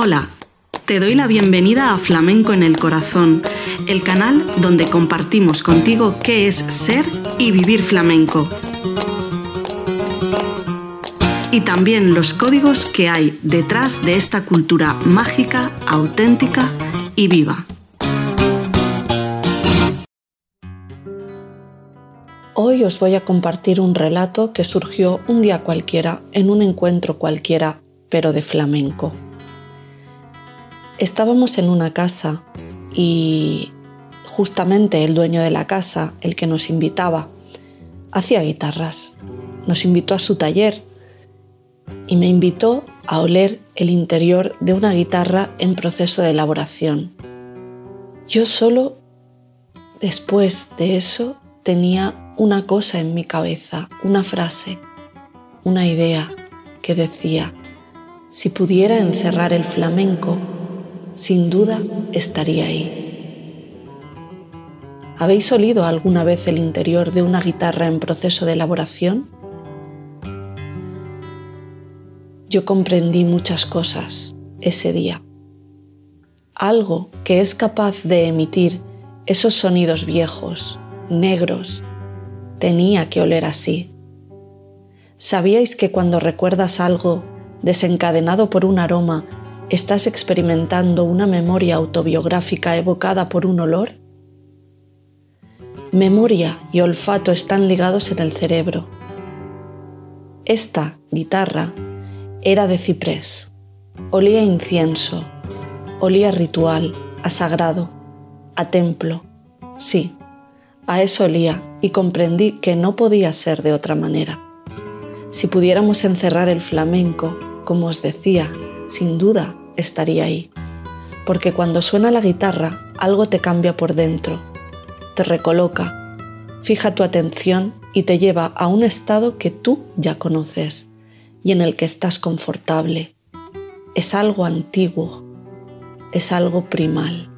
Hola, te doy la bienvenida a Flamenco en el Corazón, el canal donde compartimos contigo qué es ser y vivir flamenco. Y también los códigos que hay detrás de esta cultura mágica, auténtica y viva. Hoy os voy a compartir un relato que surgió un día cualquiera, en un encuentro cualquiera, pero de flamenco. Estábamos en una casa y justamente el dueño de la casa, el que nos invitaba, hacía guitarras. Nos invitó a su taller y me invitó a oler el interior de una guitarra en proceso de elaboración. Yo solo, después de eso, tenía una cosa en mi cabeza, una frase, una idea que decía, si pudiera encerrar el flamenco, sin duda estaría ahí. ¿Habéis olido alguna vez el interior de una guitarra en proceso de elaboración? Yo comprendí muchas cosas ese día. Algo que es capaz de emitir esos sonidos viejos, negros, tenía que oler así. ¿Sabíais que cuando recuerdas algo desencadenado por un aroma ¿Estás experimentando una memoria autobiográfica evocada por un olor? Memoria y olfato están ligados en el cerebro. Esta guitarra era de ciprés, olía a incienso, olía a ritual, a sagrado, a templo. Sí, a eso olía y comprendí que no podía ser de otra manera. Si pudiéramos encerrar el flamenco, como os decía, sin duda estaría ahí. Porque cuando suena la guitarra, algo te cambia por dentro, te recoloca, fija tu atención y te lleva a un estado que tú ya conoces y en el que estás confortable. Es algo antiguo, es algo primal.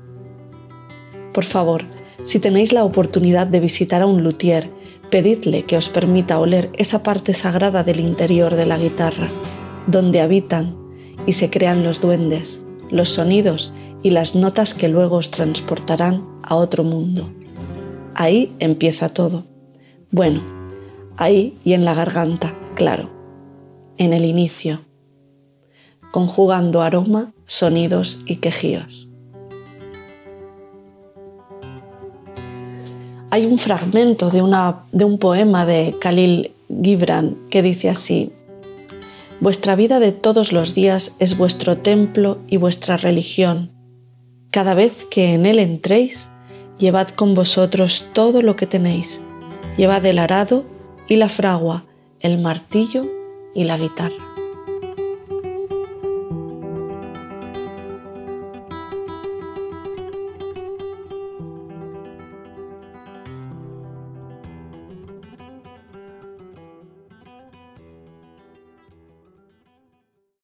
Por favor, si tenéis la oportunidad de visitar a un luthier, pedidle que os permita oler esa parte sagrada del interior de la guitarra, donde habitan y se crean los duendes, los sonidos y las notas que luego os transportarán a otro mundo. Ahí empieza todo. Bueno, ahí y en la garganta, claro, en el inicio, conjugando aroma, sonidos y quejíos. Hay un fragmento de, una, de un poema de Khalil Gibran que dice así, Vuestra vida de todos los días es vuestro templo y vuestra religión. Cada vez que en él entréis, llevad con vosotros todo lo que tenéis. Llevad el arado y la fragua, el martillo y la guitarra.